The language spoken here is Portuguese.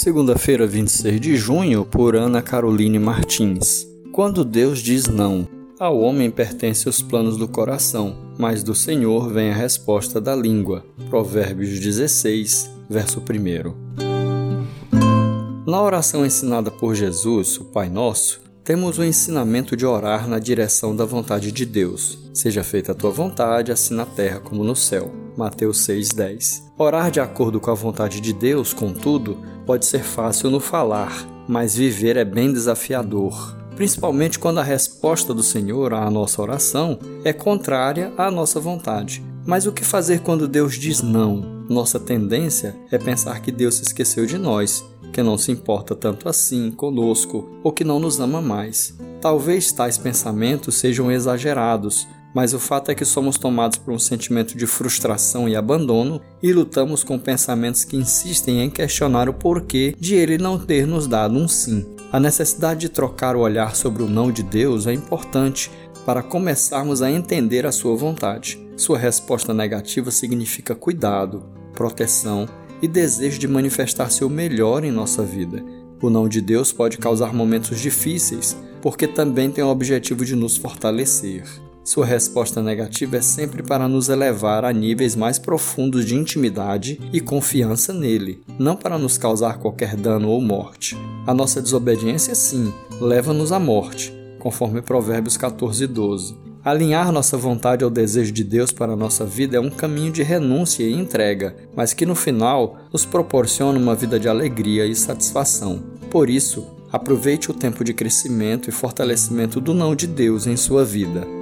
Segunda-feira, 26 de junho, por Ana Caroline Martins. Quando Deus diz não, ao homem pertence os planos do coração, mas do Senhor vem a resposta da língua. Provérbios 16, verso 1. Na oração ensinada por Jesus, o Pai Nosso, temos o ensinamento de orar na direção da vontade de Deus. Seja feita a tua vontade, assim na terra como no céu. Mateus 6,10. Orar de acordo com a vontade de Deus, contudo, pode ser fácil no falar, mas viver é bem desafiador, principalmente quando a resposta do Senhor à nossa oração é contrária à nossa vontade. Mas o que fazer quando Deus diz não? Nossa tendência é pensar que Deus se esqueceu de nós, que não se importa tanto assim conosco ou que não nos ama mais. Talvez tais pensamentos sejam exagerados, mas o fato é que somos tomados por um sentimento de frustração e abandono e lutamos com pensamentos que insistem em questionar o porquê de ele não ter nos dado um sim. A necessidade de trocar o olhar sobre o não de Deus é importante para começarmos a entender a sua vontade. Sua resposta negativa significa cuidado, proteção e desejo de manifestar seu melhor em nossa vida. O não de Deus pode causar momentos difíceis, porque também tem o objetivo de nos fortalecer. Sua resposta negativa é sempre para nos elevar a níveis mais profundos de intimidade e confiança nele, não para nos causar qualquer dano ou morte. A nossa desobediência, sim, leva-nos à morte, conforme Provérbios 14, 12. Alinhar nossa vontade ao desejo de Deus para a nossa vida é um caminho de renúncia e entrega, mas que no final nos proporciona uma vida de alegria e satisfação. Por isso, aproveite o tempo de crescimento e fortalecimento do não de Deus em sua vida.